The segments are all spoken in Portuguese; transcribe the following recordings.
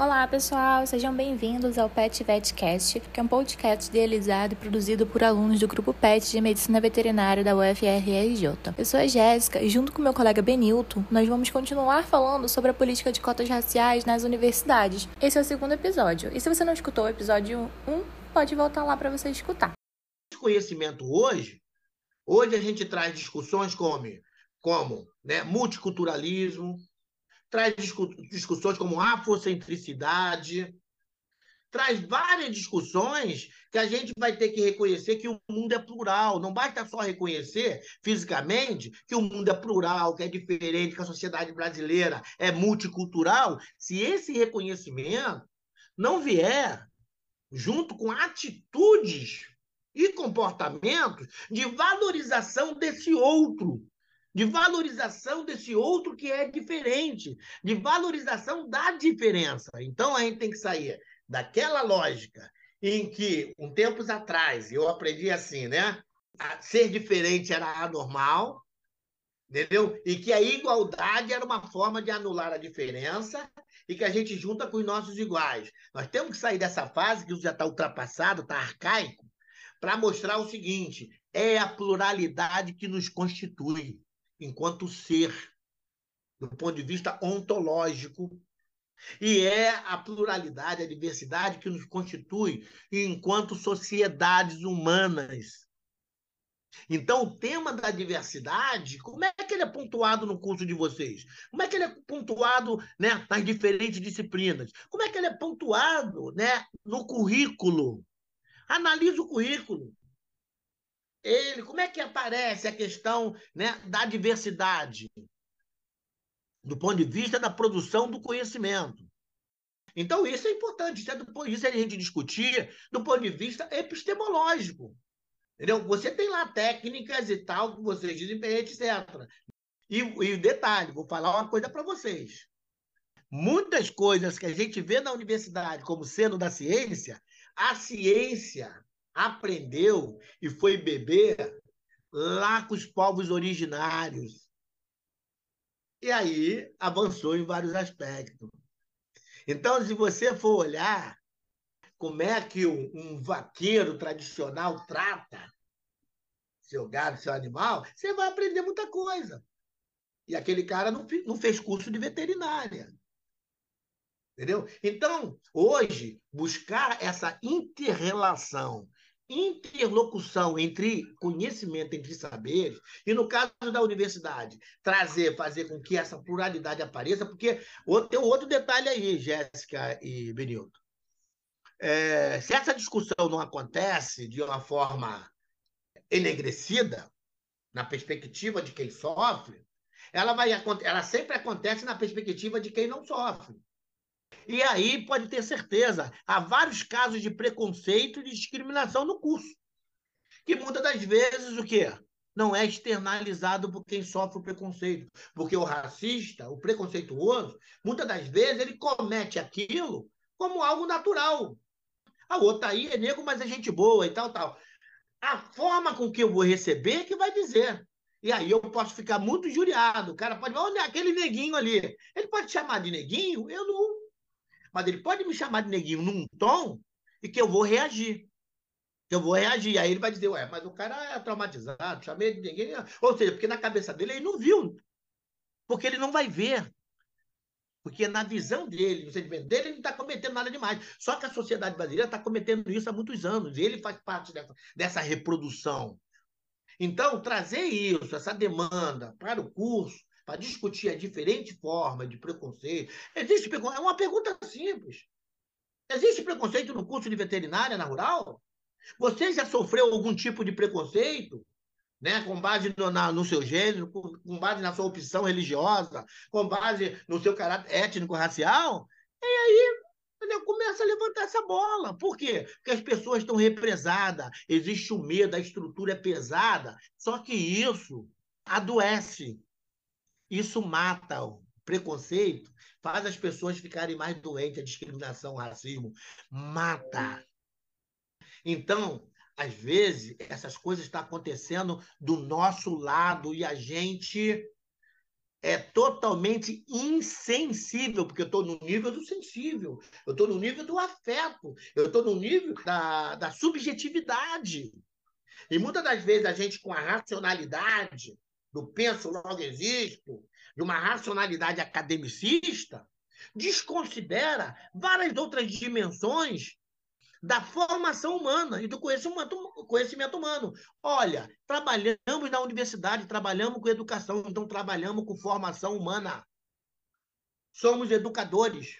Olá, pessoal, sejam bem-vindos ao Pet Vetcast, que é um podcast idealizado e produzido por alunos do grupo PET de Medicina Veterinária da UFRJ. Eu sou a Jéssica e, junto com meu colega Benilton, nós vamos continuar falando sobre a política de cotas raciais nas universidades. Esse é o segundo episódio, e se você não escutou o episódio 1, pode voltar lá para você escutar. Conhecimento hoje, hoje a gente traz discussões como, como né, multiculturalismo, traz discussões como afrocentricidade, traz várias discussões que a gente vai ter que reconhecer que o mundo é plural. Não basta só reconhecer fisicamente que o mundo é plural, que é diferente, que a sociedade brasileira é multicultural. Se esse reconhecimento não vier junto com atitudes e comportamentos de valorização desse outro, de valorização desse outro que é diferente, de valorização da diferença. Então a gente tem que sair daquela lógica em que, um tempos atrás, eu aprendi assim, né? ser diferente era anormal, entendeu? E que a igualdade era uma forma de anular a diferença e que a gente junta com os nossos iguais. Nós temos que sair dessa fase, que já está ultrapassado, está arcaico, para mostrar o seguinte: é a pluralidade que nos constitui enquanto ser, do ponto de vista ontológico, e é a pluralidade, a diversidade que nos constitui enquanto sociedades humanas. Então, o tema da diversidade, como é que ele é pontuado no curso de vocês? Como é que ele é pontuado né, nas diferentes disciplinas? Como é que ele é pontuado né, no currículo? Analise o currículo ele, como é que aparece a questão né, da diversidade? Do ponto de vista da produção do conhecimento. Então, isso é importante, isso é, do, isso é a gente discutir do ponto de vista epistemológico. Entendeu? Você tem lá técnicas e tal que vocês desempenham, etc. E, e detalhe, vou falar uma coisa para vocês. Muitas coisas que a gente vê na universidade como sendo da ciência, a ciência aprendeu e foi beber lá com os povos originários. E aí avançou em vários aspectos. Então, se você for olhar como é que um, um vaqueiro tradicional trata seu gado, seu animal, você vai aprender muita coisa. E aquele cara não, não fez curso de veterinária. Entendeu? Então, hoje, buscar essa interrelação interlocução entre conhecimento, entre saberes, e no caso da universidade, trazer, fazer com que essa pluralidade apareça, porque tem outro detalhe aí, Jéssica e Benilton. É, se essa discussão não acontece de uma forma enegrecida, na perspectiva de quem sofre, ela, vai, ela sempre acontece na perspectiva de quem não sofre. E aí pode ter certeza, há vários casos de preconceito e de discriminação no curso. Que muitas das vezes o quê? Não é externalizado por quem sofre o preconceito. Porque o racista, o preconceituoso, muitas das vezes ele comete aquilo como algo natural. A outra aí é negro, mas é gente boa e tal, tal. A forma com que eu vou receber é que vai dizer. E aí eu posso ficar muito injuriado. O cara pode, olha aquele neguinho ali. Ele pode chamar de neguinho, eu não mas ele pode me chamar de neguinho num tom e que eu vou reagir. Que eu vou reagir. Aí ele vai dizer, ué, mas o cara é traumatizado, chamei de ninguém. Ou seja, porque na cabeça dele ele não viu. Porque ele não vai ver. Porque na visão dele, no sentimento dele, ele não está cometendo nada demais. Só que a sociedade brasileira está cometendo isso há muitos anos. E ele faz parte dessa, dessa reprodução. Então, trazer isso, essa demanda para o curso, para discutir a diferente forma de preconceito. Existe? É uma pergunta simples. Existe preconceito no curso de veterinária na rural? Você já sofreu algum tipo de preconceito? Né, com base no, na, no seu gênero, com, com, base na sua opção religiosa, com base no seu caráter étnico-racial, e aí entendeu? começa a levantar essa bola. Por quê? Porque as pessoas estão represadas, existe o medo, a estrutura é pesada, só que isso adoece. Isso mata o preconceito, faz as pessoas ficarem mais doentes, a discriminação, o racismo, mata. Então, às vezes, essas coisas estão acontecendo do nosso lado e a gente é totalmente insensível, porque eu estou no nível do sensível, eu estou no nível do afeto, eu estou no nível da, da subjetividade. E muitas das vezes a gente, com a racionalidade, do penso logo existo, de uma racionalidade academicista, desconsidera várias outras dimensões da formação humana e do conhecimento, humano. Olha, trabalhamos na universidade, trabalhamos com educação, então trabalhamos com formação humana. Somos educadores.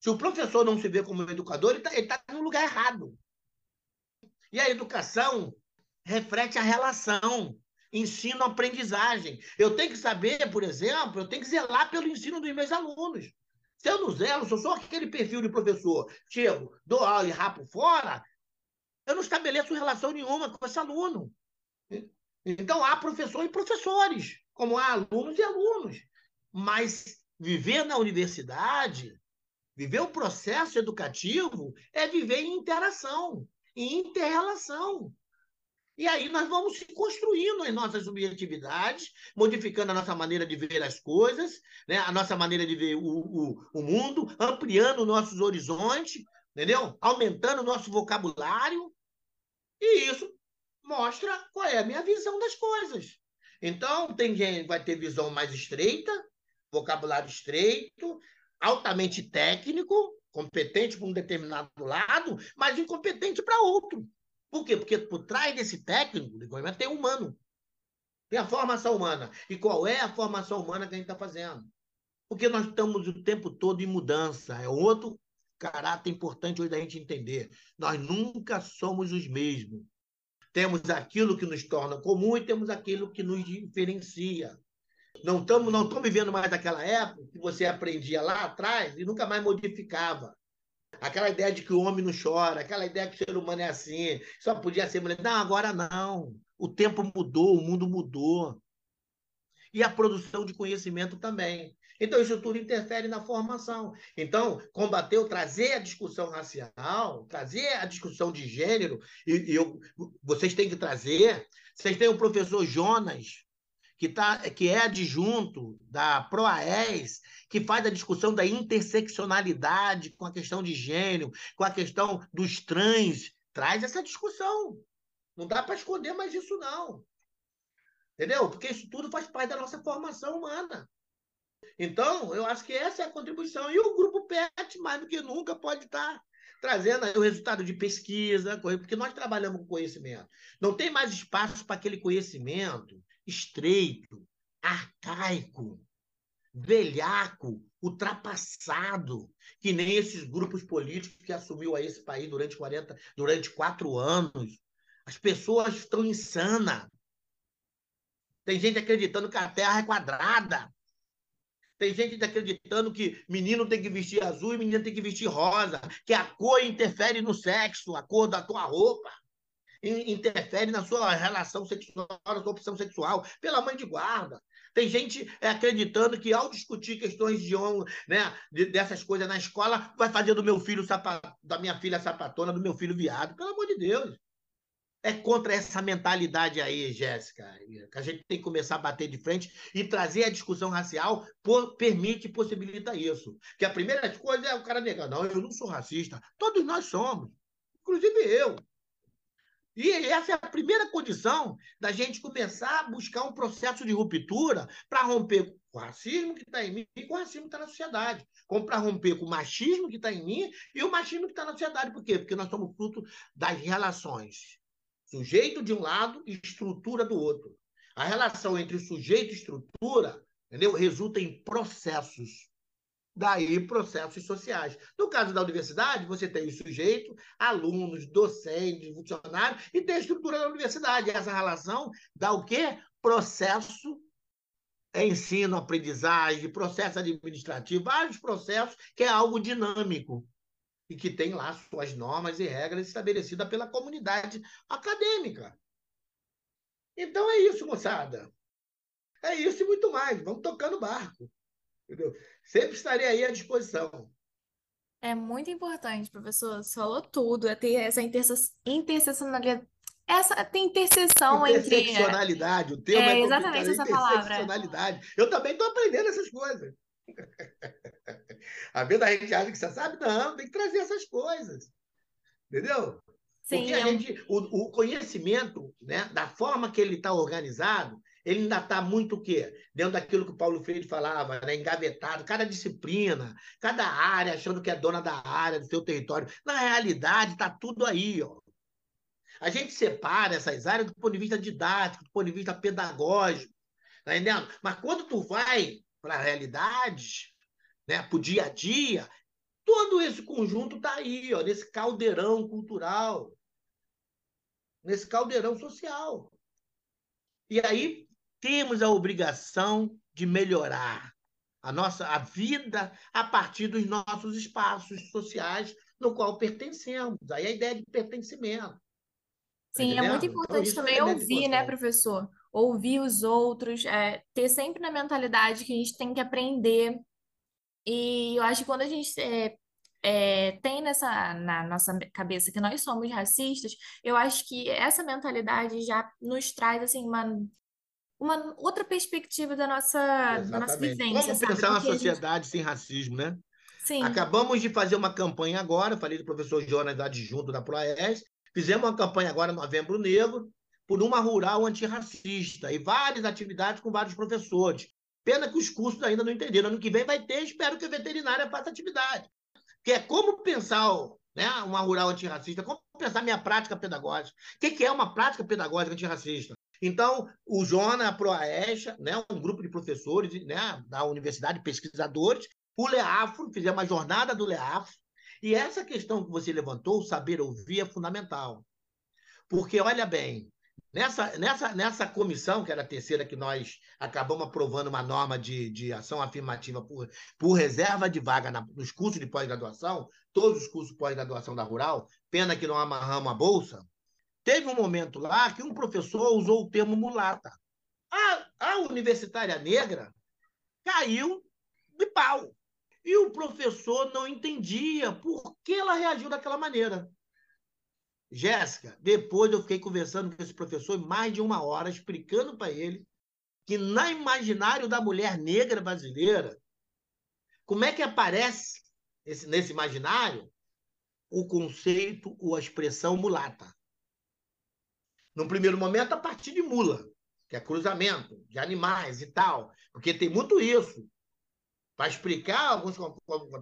Se o professor não se vê como educador, ele está tá no lugar errado. E a educação reflete a relação ensino-aprendizagem. Eu tenho que saber, por exemplo, eu tenho que zelar pelo ensino dos meus alunos. Se eu não zelo, sou aquele perfil de professor, chego, dou aula e rapo fora, eu não estabeleço relação nenhuma com esse aluno. Então, há professor e professores, como há alunos e alunos. Mas viver na universidade, viver o processo educativo, é viver em interação, em interrelação. E aí nós vamos se construindo as nossas subjetividades, modificando a nossa maneira de ver as coisas, né? a nossa maneira de ver o, o, o mundo, ampliando nossos horizontes, entendeu? Aumentando o nosso vocabulário. E isso mostra qual é a minha visão das coisas. Então, tem gente vai ter visão mais estreita, vocabulário estreito, altamente técnico, competente para um determinado lado, mas incompetente para outro. Por quê? Porque por trás desse técnico de desenvolvimento tem humano. Tem a formação humana. E qual é a formação humana que a gente está fazendo? Porque nós estamos o tempo todo em mudança. É outro caráter importante hoje da gente entender. Nós nunca somos os mesmos. Temos aquilo que nos torna comum e temos aquilo que nos diferencia. Não estamos não vivendo mais daquela época que você aprendia lá atrás e nunca mais modificava. Aquela ideia de que o homem não chora, aquela ideia que o ser humano é assim, só podia ser mulher. Não, agora não. O tempo mudou, o mundo mudou. E a produção de conhecimento também. Então, isso tudo interfere na formação. Então, combater, trazer a discussão racial, trazer a discussão de gênero, e, e eu, vocês têm que trazer. Vocês têm o professor Jonas, que, tá, que é adjunto da PROAES, que faz a discussão da interseccionalidade com a questão de gênero, com a questão dos trans. Traz essa discussão. Não dá para esconder mais isso, não. Entendeu? Porque isso tudo faz parte da nossa formação humana. Então, eu acho que essa é a contribuição. E o grupo PET, mais do que nunca, pode estar trazendo o resultado de pesquisa, porque nós trabalhamos com conhecimento. Não tem mais espaço para aquele conhecimento estreito, arcaico, velhaco, ultrapassado, que nem esses grupos políticos que assumiu a esse país durante 40, durante quatro anos. As pessoas estão insanas. Tem gente acreditando que a Terra é quadrada. Tem gente acreditando que menino tem que vestir azul e menina tem que vestir rosa, que a cor interfere no sexo, a cor da tua roupa interfere na sua relação sexual, na sua opção sexual, pela mãe de guarda. Tem gente é, acreditando que ao discutir questões de né, dessas coisas na escola, vai fazer do meu filho da minha filha sapatona, do meu filho viado. Pelo amor de Deus. É contra essa mentalidade aí, Jéssica, que a gente tem que começar a bater de frente e trazer a discussão racial por, permite, possibilita isso. Que a primeira coisa é o cara negar, não, eu não sou racista. Todos nós somos, inclusive eu. E essa é a primeira condição da gente começar a buscar um processo de ruptura para romper com o racismo que está em mim e com o racismo que está na sociedade. Como para romper com o machismo que está em mim e o machismo que está na sociedade. Por quê? Porque nós somos fruto das relações. Sujeito de um lado e estrutura do outro. A relação entre sujeito e estrutura entendeu? resulta em processos daí processos sociais. No caso da universidade, você tem o sujeito, alunos, docentes, funcionários, e tem a estrutura da universidade. Essa relação dá o quê? Processo ensino, aprendizagem, processo administrativo, vários processos, que é algo dinâmico e que tem lá suas normas e regras estabelecidas pela comunidade acadêmica. Então é isso, moçada. É isso e muito mais. Vamos tocando o barco. Entendeu? Sempre estarei aí à disposição. É muito importante, professor. Você falou tudo. É ter essa interseccionalidade. essa tem interseção entre. Interseccionalidade, o termo é, é exatamente essa palavra. Eu também estou aprendendo essas coisas. A vida a gente acha que você sabe, não, tem que trazer essas coisas. Entendeu? Sim, Porque a é gente, o, o conhecimento, né, da forma que ele está organizado, ele ainda está muito o quê? Dentro daquilo que o Paulo Freire falava, né? engavetado, cada disciplina, cada área, achando que é dona da área, do seu território. Na realidade, está tudo aí. Ó. A gente separa essas áreas do ponto de vista didático, do ponto de vista pedagógico. Tá entendendo? Mas quando tu vai para a realidade, né, para o dia a dia, todo esse conjunto está aí, ó, nesse caldeirão cultural, nesse caldeirão social. E aí temos a obrigação de melhorar a nossa a vida a partir dos nossos espaços sociais no qual pertencemos. Aí a ideia de pertencimento. Tá Sim, é muito então, importante então, também é ouvir, né, professor? Ouvir os outros, é, ter sempre na mentalidade que a gente tem que aprender. E eu acho que quando a gente é, é, tem nessa na nossa cabeça que nós somos racistas, eu acho que essa mentalidade já nos traz assim uma uma outra perspectiva da nossa da nossa vivência, Como sabe? pensar uma sociedade gente... sem racismo, né? Sim. Acabamos de fazer uma campanha agora, falei do professor Jonas adjunto da Proes, Fizemos uma campanha agora, Novembro Negro, por uma rural antirracista e várias atividades com vários professores. Pena que os cursos ainda não entenderam. Ano que vem vai ter, espero que a veterinária faça atividade. Que é como pensar né, uma rural antirracista, como pensar minha prática pedagógica. O que é uma prática pedagógica antirracista? Então, o Jona, a Proaesha, né, um grupo de professores né, da universidade, pesquisadores, o Leafro, fizemos uma jornada do Leafro, e essa questão que você levantou, saber ouvir, é fundamental. Porque, olha bem, nessa, nessa, nessa comissão, que era a terceira que nós acabamos aprovando uma norma de, de ação afirmativa por, por reserva de vaga na, nos cursos de pós-graduação, todos os cursos pós-graduação da Rural, pena que não amarramos a bolsa, teve um momento lá que um professor usou o termo mulata. A, a universitária negra caiu de pau. E o professor não entendia por que ela reagiu daquela maneira. Jéssica, depois eu fiquei conversando com esse professor mais de uma hora, explicando para ele que na imaginário da mulher negra brasileira, como é que aparece esse, nesse imaginário o conceito ou a expressão mulata? No primeiro momento, a partir de mula, que é cruzamento de animais e tal, porque tem muito isso para explicar alguns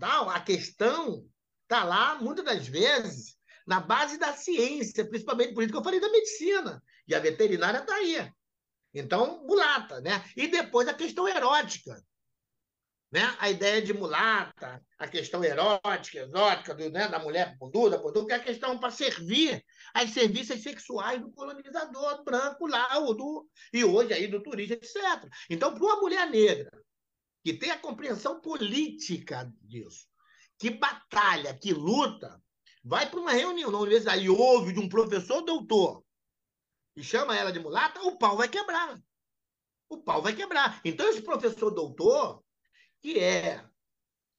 tal, a questão está lá, muitas das vezes, na base da ciência, principalmente por isso que eu falei da medicina. E a veterinária está aí. Então, mulata, né? E depois a questão erótica. Né? A ideia de mulata, a questão erótica, exótica, do, né? da mulher bunduda, bunduda, que é a questão para servir as serviços sexuais do colonizador branco lá, do, e hoje aí do turista, etc. Então, para uma mulher negra que tem a compreensão política disso, que batalha, que luta, vai para uma reunião na universidade e ouve de um professor doutor e chama ela de mulata, o pau vai quebrar. O pau vai quebrar. Então, esse professor doutor, que é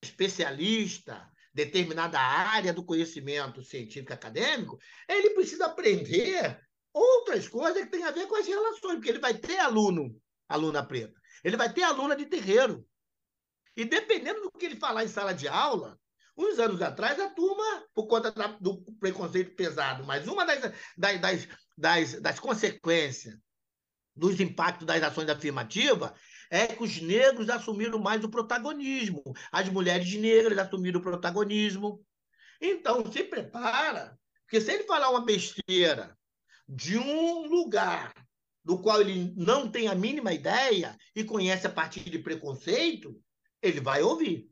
especialista, determinada área do conhecimento científico acadêmico, ele precisa aprender outras coisas que têm a ver com as relações, porque ele vai ter aluno, aluna preta, ele vai ter aluna de terreiro, e dependendo do que ele falar em sala de aula, uns anos atrás, a turma, por conta da, do preconceito pesado, mas uma das, das, das, das, das consequências dos impactos das ações afirmativas é que os negros assumiram mais o protagonismo, as mulheres negras assumiram o protagonismo. Então, se prepara, porque se ele falar uma besteira de um lugar do qual ele não tem a mínima ideia e conhece a partir de preconceito, ele vai ouvir.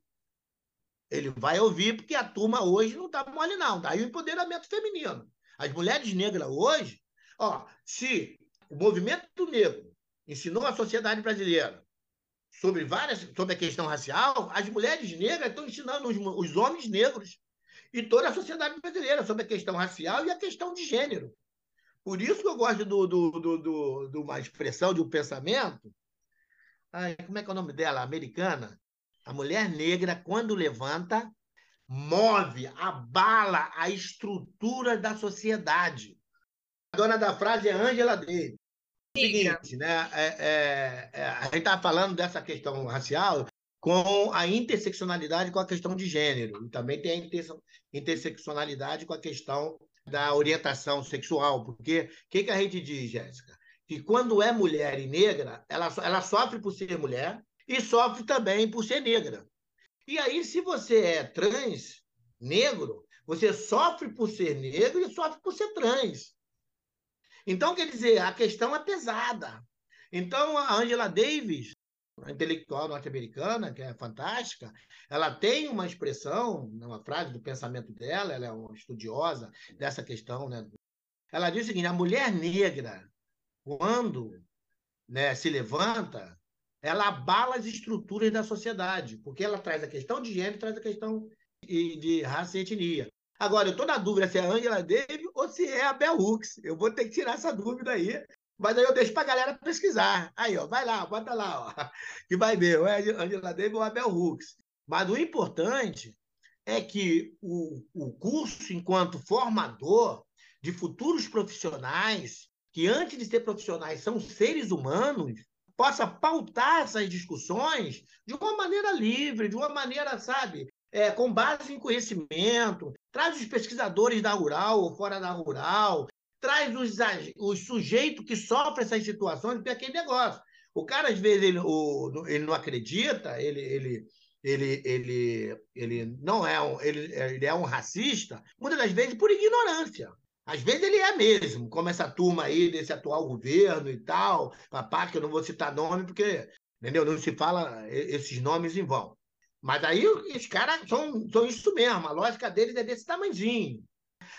Ele vai ouvir porque a turma hoje não está mole, não. Daí o empoderamento feminino. As mulheres negras hoje, ó, se o movimento negro ensinou a sociedade brasileira sobre várias sobre a questão racial, as mulheres negras estão ensinando os, os homens negros e toda a sociedade brasileira sobre a questão racial e a questão de gênero. Por isso que eu gosto do, do, do, do, de uma expressão, de um pensamento. Ai, como é que é o nome dela? Americana. A mulher negra, quando levanta, move, abala a estrutura da sociedade. A dona da frase é Angela Davis. Seguinte, né? É, é, é, a gente estava falando dessa questão racial com a interseccionalidade com a questão de gênero. E também tem a interseccionalidade com a questão da orientação sexual. Porque o que, que a gente diz, Jéssica? Que quando é mulher e negra, ela, ela sofre por ser mulher e sofre também por ser negra. E aí, se você é trans, negro, você sofre por ser negro e sofre por ser trans. Então, quer dizer, a questão é pesada. Então, a Angela Davis, intelectual norte-americana, que é fantástica, ela tem uma expressão, uma frase do pensamento dela, ela é uma estudiosa dessa questão. Né? Ela diz o seguinte: a mulher negra, quando né, se levanta, ela abala as estruturas da sociedade, porque ela traz a questão de gênero, traz a questão de raça e etnia. Agora, eu estou na dúvida se é a Angela Davis ou se é a Bell Hooks. Eu vou ter que tirar essa dúvida aí. Mas aí eu deixo para a galera pesquisar. Aí, ó, vai lá, bota lá, ó, que vai ver, ou é a Angela Davis ou a Bell Hooks. Mas o importante é que o, o curso, enquanto formador de futuros profissionais, que antes de ser profissionais são seres humanos, possa pautar essas discussões de uma maneira livre, de uma maneira, sabe, é, com base em conhecimento, traz os pesquisadores da rural ou fora da rural, traz os, os sujeitos que sofrem essas situações, porque é aquele negócio. O cara, às vezes, ele, o, ele não acredita, ele, ele, ele, ele, ele não é um, ele, ele é um racista, muitas das vezes por ignorância. Às vezes ele é mesmo, como essa turma aí desse atual governo e tal, papá, que eu não vou citar nome, porque entendeu? não se fala esses nomes em vão. Mas aí os caras são, são isso mesmo, a lógica deles é desse tamanhozinho.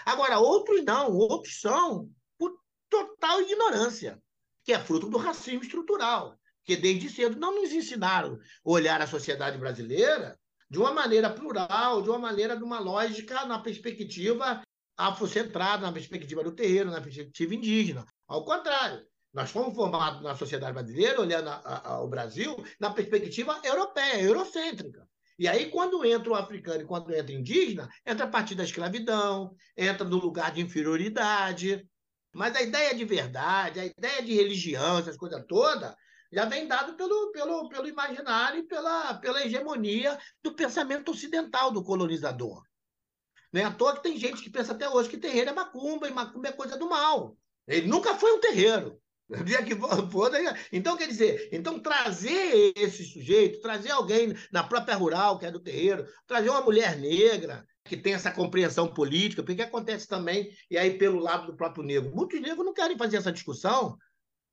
Agora, outros não, outros são por total ignorância, que é fruto do racismo estrutural, que desde cedo não nos ensinaram a olhar a sociedade brasileira de uma maneira plural, de uma maneira de uma lógica na perspectiva afrocentrada, na perspectiva do terreiro, na perspectiva indígena. Ao contrário, nós fomos formados na sociedade brasileira, olhando a, a, o Brasil, na perspectiva europeia, eurocêntrica. E aí, quando entra o africano e quando entra o indígena, entra a partir da escravidão, entra no lugar de inferioridade. Mas a ideia de verdade, a ideia de religião, essas coisas todas, já vem dado pelo, pelo, pelo imaginário e pela, pela hegemonia do pensamento ocidental do colonizador. Não é à toa que tem gente que pensa até hoje que terreiro é macumba e macumba é coisa do mal. Ele nunca foi um terreiro. dia que. Então, quer dizer, então trazer esse sujeito, trazer alguém na própria rural, que é do terreiro, trazer uma mulher negra, que tem essa compreensão política, porque acontece também, e aí pelo lado do próprio negro. Muitos negros não querem fazer essa discussão,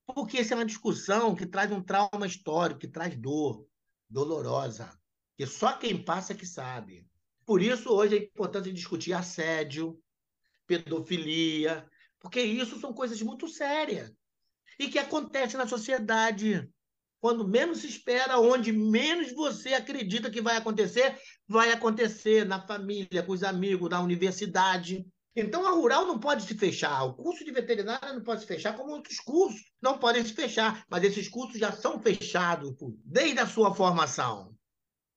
porque essa é uma discussão que traz um trauma histórico, que traz dor, dolorosa, que só quem passa é que sabe. Por isso, hoje é importante discutir assédio, pedofilia, porque isso são coisas muito sérias e que acontece na sociedade. Quando menos se espera, onde menos você acredita que vai acontecer, vai acontecer na família, com os amigos, na universidade. Então, a rural não pode se fechar. O curso de veterinária não pode se fechar, como outros cursos não podem se fechar. Mas esses cursos já são fechados desde a sua formação.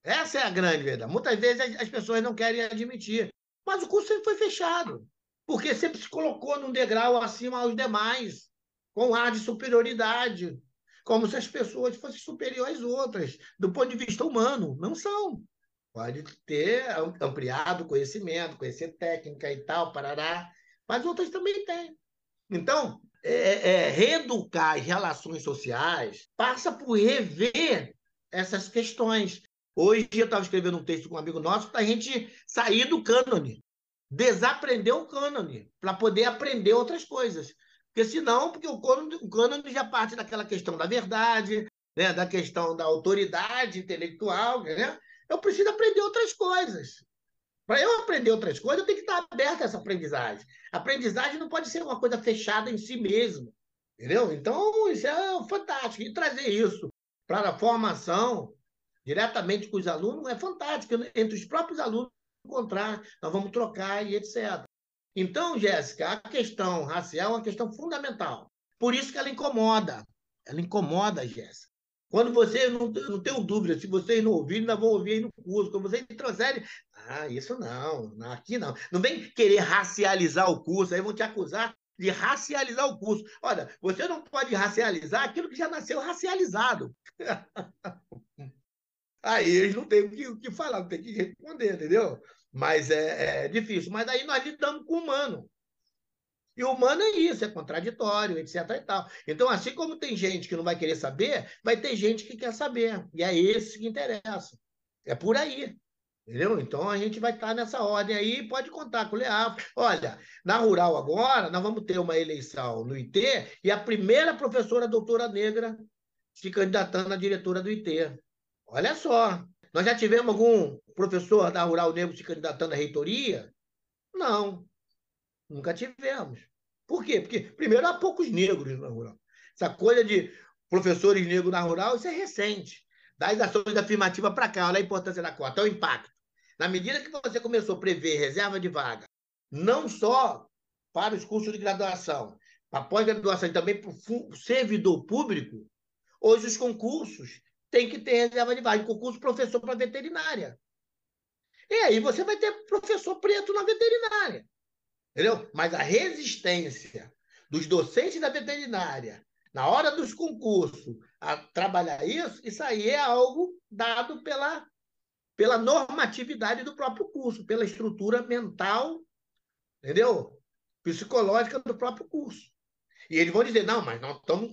Essa é a grande verdade. Muitas vezes as pessoas não querem admitir. Mas o curso sempre foi fechado. Porque sempre se colocou num degrau acima aos demais com ar de superioridade, como se as pessoas fossem superiores às outras, do ponto de vista humano. Não são. Pode ter ampliado conhecimento, conhecer técnica e tal, parará, mas outras também têm. Então, é, é, reeducar as relações sociais passa por rever essas questões. Hoje eu estava escrevendo um texto com um amigo nosso para a gente sair do cânone, desaprender o cânone, para poder aprender outras coisas. Porque senão, porque o cânone, o já parte daquela questão da verdade, né? da questão da autoridade intelectual, né? Eu preciso aprender outras coisas. Para eu aprender outras coisas, eu tenho que estar aberto a essa aprendizagem. Aprendizagem não pode ser uma coisa fechada em si mesmo. Entendeu? Então, isso é fantástico. E trazer isso para a formação, diretamente com os alunos, é fantástico. Entre os próprios alunos, encontrar, nós vamos trocar e etc. Então, Jéssica, a questão racial é uma questão fundamental. Por isso que ela incomoda. Ela incomoda, Jéssica. Quando você, não, não tenho dúvida, se vocês não ouvirem, ainda vão ouvir aí no curso. Quando vocês trouxerem, ah, isso não, aqui não. Não vem querer racializar o curso, aí vão te acusar de racializar o curso. Olha, você não pode racializar aquilo que já nasceu racializado. Aí eles não têm o que, o que falar, não tem que responder, entendeu? Mas é, é, difícil. Mas aí nós lidamos com o humano. E o humano é isso, é contraditório, etc. E tal. Então, assim como tem gente que não vai querer saber, vai ter gente que quer saber. E é esse que interessa. É por aí. Entendeu? Então a gente vai estar nessa ordem aí, pode contar com o Leal. Olha, na Rural agora, nós vamos ter uma eleição no IT e a primeira professora doutora negra se candidatando à diretora do IT. Olha só. Nós já tivemos algum professor da Rural Negro se candidatando à reitoria? Não. Nunca tivemos. Por quê? Porque, primeiro, há poucos negros na Rural. Essa coisa de professores negros na Rural, isso é recente. Das ações afirmativas para cá, olha a importância da cota, olha o impacto. Na medida que você começou a prever reserva de vaga, não só para os cursos de graduação, para pós-graduação e também para o servidor público, hoje os concursos têm que ter reserva de vaga. Concurso professor para veterinária. E aí você vai ter professor preto na veterinária. Entendeu? Mas a resistência dos docentes da veterinária na hora dos concursos a trabalhar isso, isso aí é algo dado pela pela normatividade do próprio curso, pela estrutura mental, entendeu? Psicológica do próprio curso. E eles vão dizer, não, mas nós estamos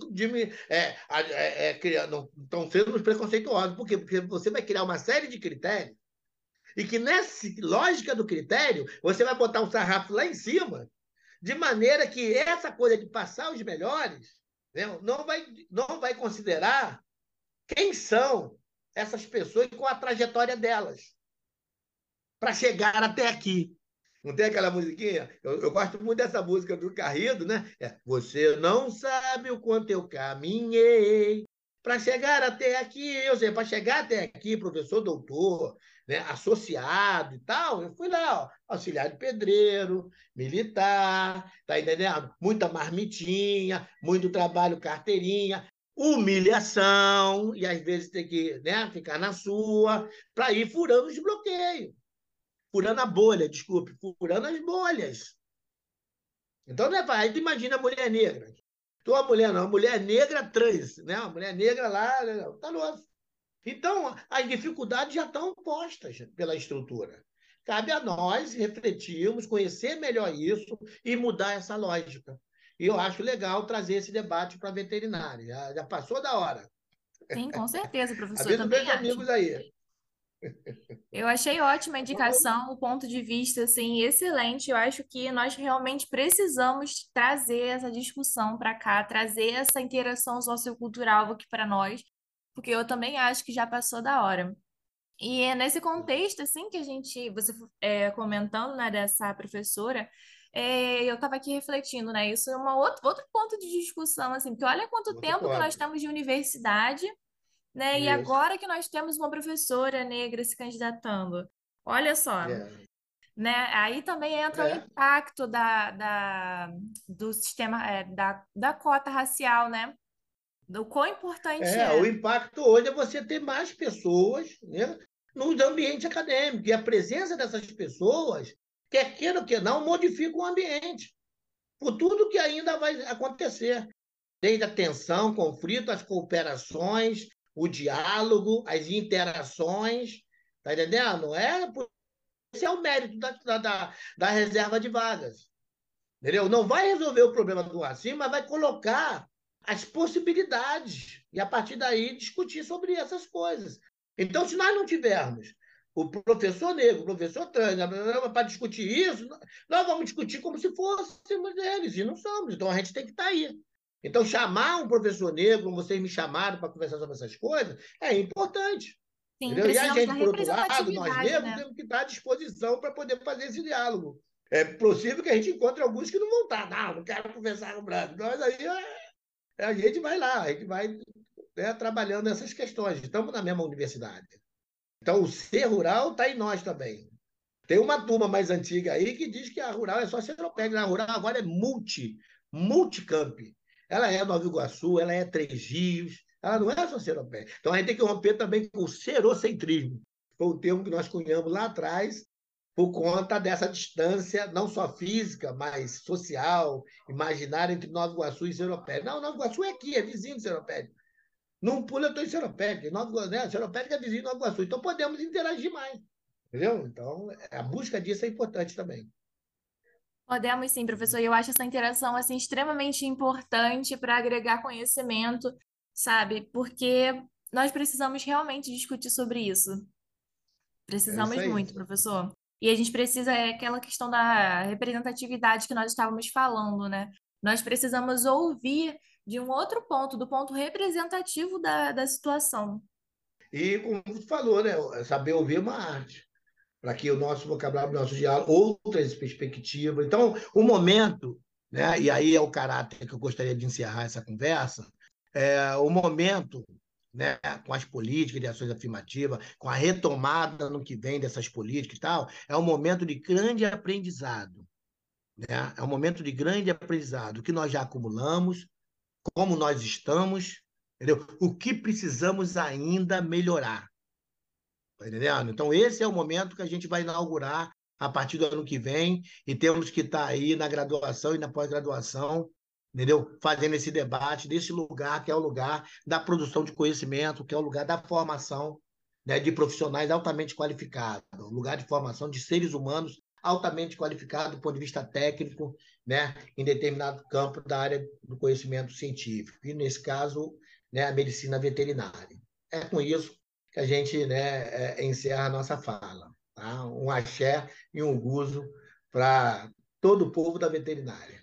é, é, é, não estão sendo preconceituosos. Por quê? Porque você vai criar uma série de critérios e que nessa lógica do critério, você vai botar um sarrafo lá em cima, de maneira que essa coisa de passar os melhores né, não, vai, não vai considerar quem são essas pessoas com a trajetória delas para chegar até aqui. Não tem aquela musiquinha? Eu, eu, gosto muito dessa música do Carrido, né? É, Você não sabe o quanto eu caminhei para chegar até aqui. Eu sei, para chegar até aqui, professor doutor, né, associado e tal, eu fui lá, ó, auxiliar de pedreiro, militar, tá entendendo? Muita marmitinha, muito trabalho carteirinha humilhação, e às vezes tem que né, ficar na sua, para ir furando os bloqueios. Furando a bolha, desculpe, furando as bolhas. Então, não é aí imagina a mulher negra. Tua então, mulher não, a mulher negra trans, né? A mulher negra lá, tá louco. Então, as dificuldades já estão postas pela estrutura. Cabe a nós refletirmos, conhecer melhor isso e mudar essa lógica. E eu acho legal trazer esse debate para a veterinária. Já, já, passou da hora. Sim, com certeza, professor. Avisa meus amigos aí. Eu achei ótima a indicação, o ponto de vista assim excelente. Eu acho que nós realmente precisamos trazer essa discussão para cá, trazer essa interação sociocultural aqui para nós, porque eu também acho que já passou da hora. E é nesse contexto assim que a gente, você é, comentando né, dessa professora, é, eu estava aqui refletindo, né? Isso é uma outro, outro ponto de discussão, assim, porque olha quanto tempo que nós temos de universidade, né? E agora que nós temos uma professora negra se candidatando. Olha só. É. Né? Aí também entra é. o impacto da, da, do sistema, é, da, da cota racial, né? Do quão importante é, é. O impacto hoje é você ter mais pessoas né, no ambiente acadêmico. E a presença dessas pessoas quer queira ou quer não, modifica o ambiente. Por tudo que ainda vai acontecer. Desde a tensão, conflito, as cooperações, o diálogo, as interações. Está entendendo? É, esse é o mérito da, da, da reserva de vagas. Entendeu? Não vai resolver o problema do racismo, mas vai colocar as possibilidades e, a partir daí, discutir sobre essas coisas. Então, se nós não tivermos o professor negro, o professor trans, para discutir isso, nós vamos discutir como se fôssemos eles, e não somos. Então a gente tem que estar tá aí. Então, chamar um professor negro, como vocês me chamaram para conversar sobre essas coisas, é importante. Sim, e a gente, por outro lado, nós mesmos, né? temos que estar à disposição para poder fazer esse diálogo. É possível que a gente encontre alguns que não vão estar. Não, não quero conversar com o branco. Mas aí é, a gente vai lá, a gente vai né, trabalhando essas questões. Estamos na mesma universidade. Então, o ser rural está em nós também. Tem uma turma mais antiga aí que diz que a rural é só seropédia. A rural agora é multi, multicamp. Ela é Nova Iguaçu, ela é Três Rios, ela não é só seropédia. Então, a gente tem que romper também com o serocentrismo. Foi um termo que nós cunhamos lá atrás, por conta dessa distância, não só física, mas social, imaginária entre Nova Iguaçu e Seropédica. Não, Nova Iguaçu é aqui, é vizinho de Seropédica. Num pulo eu estou em Seropédica, Nova, né? Seropédica é vizinho de Nova Iguaçu, então podemos interagir mais. Entendeu? Então, a busca disso é importante também. Podemos sim, professor. E eu acho essa interação assim extremamente importante para agregar conhecimento, sabe? Porque nós precisamos realmente discutir sobre isso. Precisamos é isso muito, professor. E a gente precisa, é aquela questão da representatividade que nós estávamos falando, né? Nós precisamos ouvir de um outro ponto, do ponto representativo da, da situação. E, como você falou, né? Saber ouvir é uma arte. Para que o nosso vocabulário, o nosso diálogo, outras perspectivas. Então, o momento, né? E aí é o caráter que eu gostaria de encerrar essa conversa. É, o momento né, com as políticas de ações afirmativas, com a retomada no que vem dessas políticas e tal, é um momento de grande aprendizado. Né? É um momento de grande aprendizado. O que nós já acumulamos, como nós estamos, entendeu? o que precisamos ainda melhorar. Tá entendendo? Então, esse é o momento que a gente vai inaugurar a partir do ano que vem e temos que estar aí na graduação e na pós-graduação entendeu? Fazendo esse debate desse lugar que é o lugar da produção de conhecimento, que é o lugar da formação né, de profissionais altamente qualificados, lugar de formação de seres humanos altamente qualificados do ponto de vista técnico, né, em determinado campo da área do conhecimento científico, e nesse caso, né, a medicina veterinária. É com isso que a gente né, é, encerra a nossa fala. Tá? Um axé e um guzo para todo o povo da veterinária.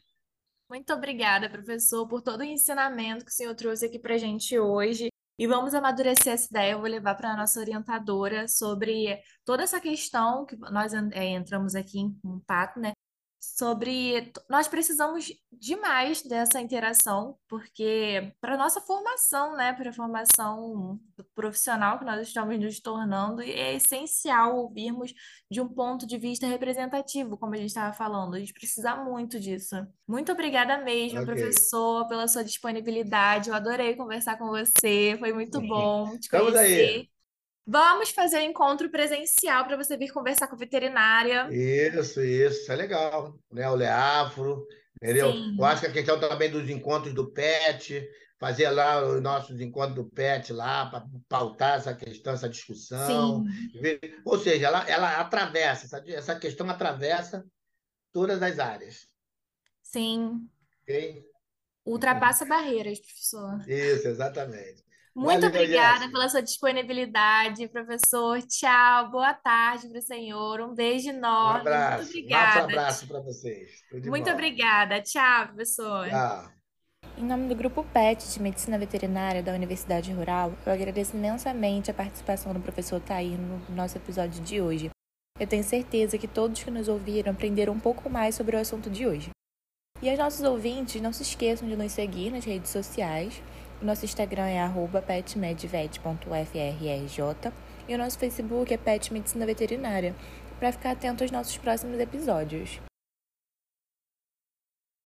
Muito obrigada, professor, por todo o ensinamento que o senhor trouxe aqui para a gente hoje. E vamos amadurecer essa ideia. Eu vou levar para a nossa orientadora sobre toda essa questão que nós é, entramos aqui em contato, né? Sobre nós precisamos demais dessa interação, porque para nossa formação, né, para a formação profissional que nós estamos nos tornando, é essencial ouvirmos de um ponto de vista representativo, como a gente estava falando. A gente precisa muito disso. Muito obrigada mesmo, okay. professor, pela sua disponibilidade. Eu adorei conversar com você, foi muito bom te Estamos conhecer. Aí. Vamos fazer um encontro presencial para você vir conversar com a veterinária. Isso, isso, é legal. Né? O Leafro, entendeu? Sim. Eu acho que a questão também dos encontros do PET, fazer lá os nossos encontros do PET lá, para pautar essa questão, essa discussão. Sim. Ou seja, ela, ela atravessa, essa, essa questão atravessa todas as áreas. Sim. Okay? Ultrapassa barreiras, professor. Isso, exatamente. Muito Valeu, obrigada pela sua disponibilidade, professor. Tchau, boa tarde para o senhor. Um beijo enorme. Um abraço. Muito obrigada. Um abraço para vocês. Muito bom. obrigada. Tchau, professor. Tchau. Em nome do Grupo PET de Medicina Veterinária da Universidade Rural, eu agradeço imensamente a participação do professor Tair no nosso episódio de hoje. Eu tenho certeza que todos que nos ouviram aprenderam um pouco mais sobre o assunto de hoje. E aos nossos ouvintes, não se esqueçam de nos seguir nas redes sociais nosso Instagram é petmedvet.ufrrj e o nosso Facebook é Pet Medicina Veterinária, para ficar atento aos nossos próximos episódios.